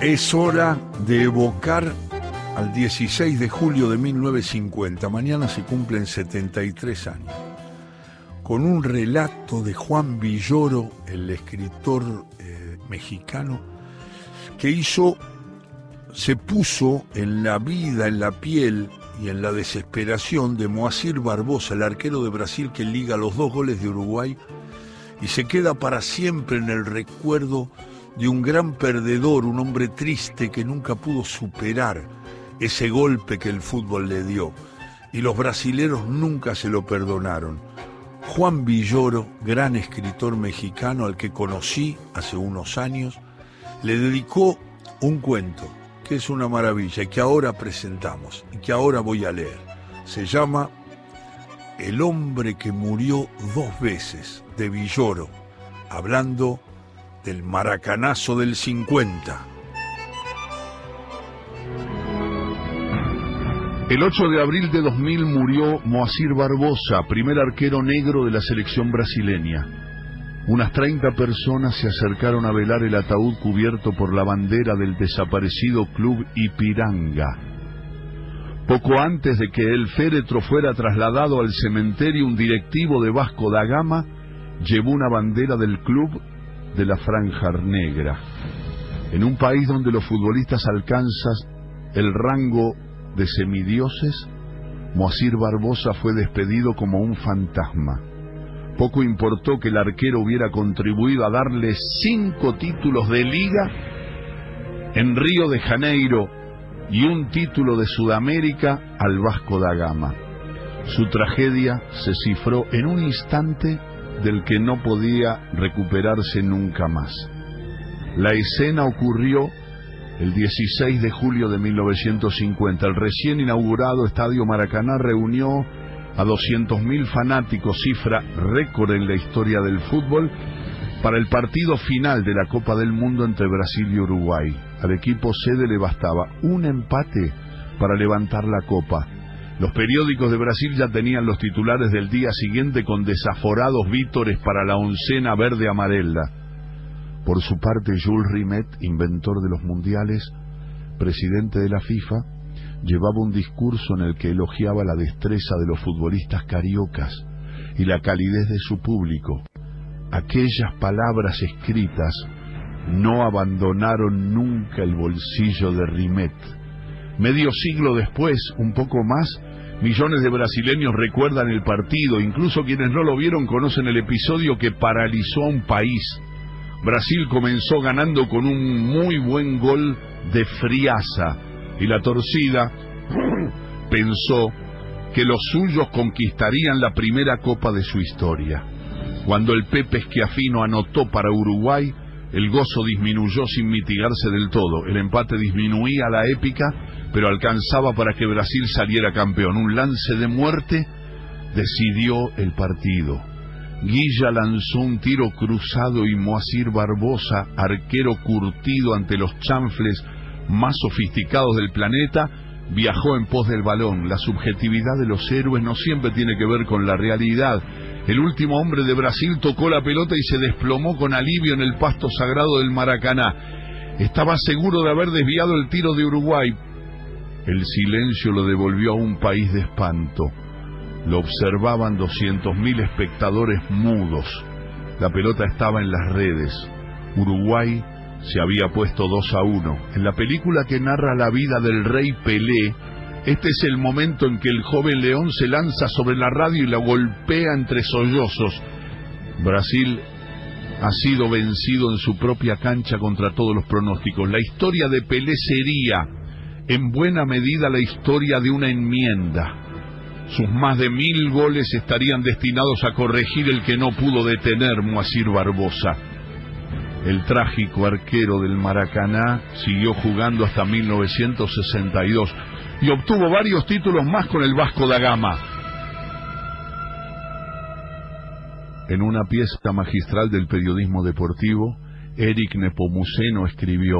Es hora de evocar al 16 de julio de 1950. Mañana se cumplen 73 años. Con un relato de Juan Villoro, el escritor eh, mexicano, que hizo, se puso en la vida, en la piel y en la desesperación de Moacir Barbosa, el arquero de Brasil que liga los dos goles de Uruguay y se queda para siempre en el recuerdo de un gran perdedor, un hombre triste que nunca pudo superar ese golpe que el fútbol le dio. Y los brasileros nunca se lo perdonaron. Juan Villoro, gran escritor mexicano al que conocí hace unos años, le dedicó un cuento que es una maravilla y que ahora presentamos y que ahora voy a leer. Se llama El hombre que murió dos veces de Villoro, hablando del maracanazo del 50. El 8 de abril de 2000 murió Moacir Barbosa, primer arquero negro de la selección brasileña. Unas 30 personas se acercaron a velar el ataúd cubierto por la bandera del desaparecido club Ipiranga. Poco antes de que el féretro fuera trasladado al cementerio, un directivo de Vasco da Gama llevó una bandera del club de la franja negra. En un país donde los futbolistas alcanzan el rango de semidioses, Moacir Barbosa fue despedido como un fantasma. Poco importó que el arquero hubiera contribuido a darle cinco títulos de liga en Río de Janeiro y un título de Sudamérica al Vasco da Gama. Su tragedia se cifró en un instante del que no podía recuperarse nunca más. La escena ocurrió el 16 de julio de 1950. El recién inaugurado Estadio Maracaná reunió a 200.000 fanáticos, cifra récord en la historia del fútbol, para el partido final de la Copa del Mundo entre Brasil y Uruguay. Al equipo sede le bastaba un empate para levantar la copa. Los periódicos de Brasil ya tenían los titulares del día siguiente con desaforados vítores para la oncena verde amarela. Por su parte, Jules Rimet, inventor de los mundiales, presidente de la FIFA, llevaba un discurso en el que elogiaba la destreza de los futbolistas cariocas y la calidez de su público. Aquellas palabras escritas no abandonaron nunca el bolsillo de Rimet. Medio siglo después, un poco más, Millones de brasileños recuerdan el partido, incluso quienes no lo vieron conocen el episodio que paralizó a un país. Brasil comenzó ganando con un muy buen gol de friaza y la torcida pensó que los suyos conquistarían la primera copa de su historia. Cuando el Pepe Esquiafino anotó para Uruguay, el gozo disminuyó sin mitigarse del todo. El empate disminuía la épica pero alcanzaba para que Brasil saliera campeón. Un lance de muerte decidió el partido. Guilla lanzó un tiro cruzado y Moacir Barbosa, arquero curtido ante los chanfles más sofisticados del planeta, viajó en pos del balón. La subjetividad de los héroes no siempre tiene que ver con la realidad. El último hombre de Brasil tocó la pelota y se desplomó con alivio en el pasto sagrado del Maracaná. Estaba seguro de haber desviado el tiro de Uruguay, el silencio lo devolvió a un país de espanto. Lo observaban doscientos mil espectadores mudos. La pelota estaba en las redes. Uruguay se había puesto 2 a 1. En la película que narra la vida del rey Pelé, este es el momento en que el joven león se lanza sobre la radio y la golpea entre sollozos. Brasil ha sido vencido en su propia cancha contra todos los pronósticos. La historia de Pelé sería en buena medida la historia de una enmienda. Sus más de mil goles estarían destinados a corregir el que no pudo detener Moacir Barbosa. El trágico arquero del Maracaná siguió jugando hasta 1962 y obtuvo varios títulos más con el Vasco da Gama. En una pieza magistral del periodismo deportivo, Eric Nepomuceno escribió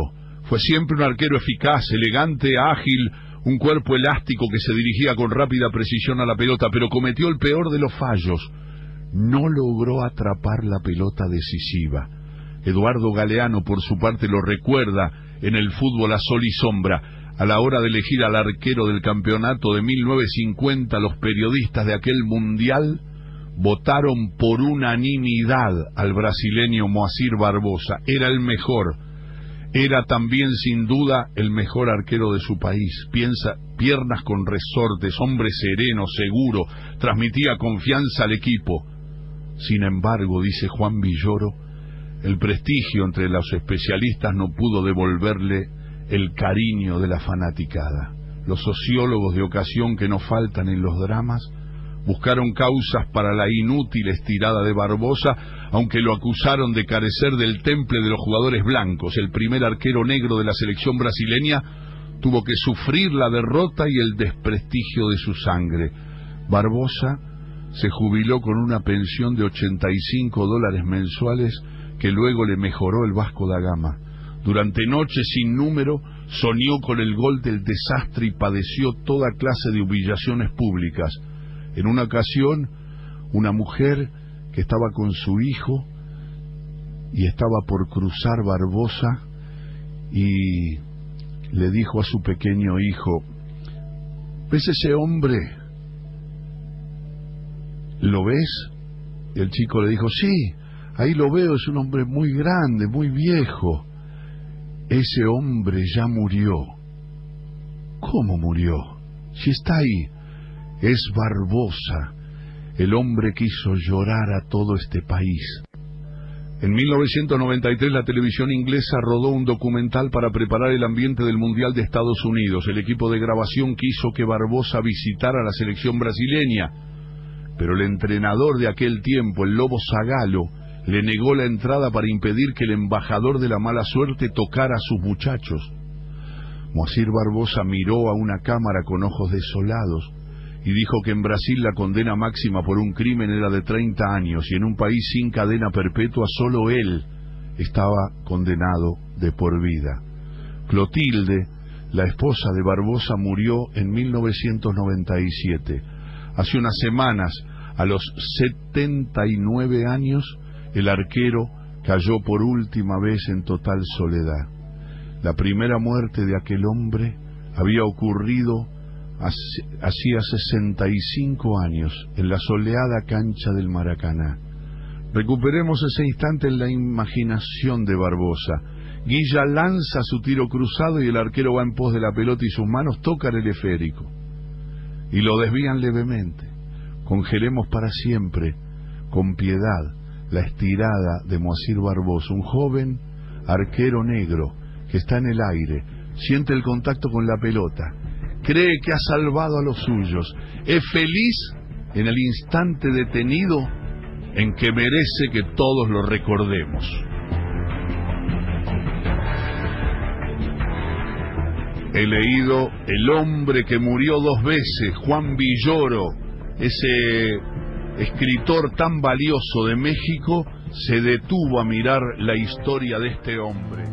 fue siempre un arquero eficaz, elegante, ágil, un cuerpo elástico que se dirigía con rápida precisión a la pelota, pero cometió el peor de los fallos. No logró atrapar la pelota decisiva. Eduardo Galeano, por su parte, lo recuerda en el fútbol a sol y sombra. A la hora de elegir al arquero del campeonato de 1950, los periodistas de aquel mundial votaron por unanimidad al brasileño Moacir Barbosa. Era el mejor. Era también sin duda el mejor arquero de su país. Piensa, piernas con resortes, hombre sereno, seguro, transmitía confianza al equipo. Sin embargo, dice Juan Villoro, el prestigio entre los especialistas no pudo devolverle el cariño de la fanaticada. Los sociólogos de ocasión que no faltan en los dramas buscaron causas para la inútil estirada de Barbosa, aunque lo acusaron de carecer del temple de los jugadores blancos. El primer arquero negro de la selección brasileña tuvo que sufrir la derrota y el desprestigio de su sangre. Barbosa se jubiló con una pensión de 85 dólares mensuales que luego le mejoró el Vasco da Gama. Durante noches sin número soñó con el gol del desastre y padeció toda clase de humillaciones públicas. En una ocasión, una mujer que estaba con su hijo y estaba por cruzar Barbosa y le dijo a su pequeño hijo, ¿ves ese hombre? ¿Lo ves? Y el chico le dijo, sí, Ahí lo veo, es un hombre muy grande, muy viejo. Ese hombre ya murió. ¿Cómo murió? Si está ahí. Es Barbosa, el hombre que hizo llorar a todo este país. En 1993 la televisión inglesa rodó un documental para preparar el ambiente del Mundial de Estados Unidos. El equipo de grabación quiso que Barbosa visitara la selección brasileña, pero el entrenador de aquel tiempo, el Lobo Zagalo, le negó la entrada para impedir que el embajador de la mala suerte tocara a sus muchachos. Moacir Barbosa miró a una cámara con ojos desolados y dijo que en Brasil la condena máxima por un crimen era de 30 años y en un país sin cadena perpetua solo él estaba condenado de por vida. Clotilde, la esposa de Barbosa, murió en 1997. Hace unas semanas, a los 79 años, el arquero cayó por última vez en total soledad. La primera muerte de aquel hombre había ocurrido hacía 65 años en la soleada cancha del Maracaná. Recuperemos ese instante en la imaginación de Barbosa. Guilla lanza su tiro cruzado y el arquero va en pos de la pelota y sus manos tocan el esférico. Y lo desvían levemente. Congelemos para siempre, con piedad, la estirada de Moacir Barbosa, un joven arquero negro que está en el aire, siente el contacto con la pelota, cree que ha salvado a los suyos, es feliz en el instante detenido en que merece que todos lo recordemos. He leído El hombre que murió dos veces, Juan Villoro, ese escritor tan valioso de México, se detuvo a mirar la historia de este hombre.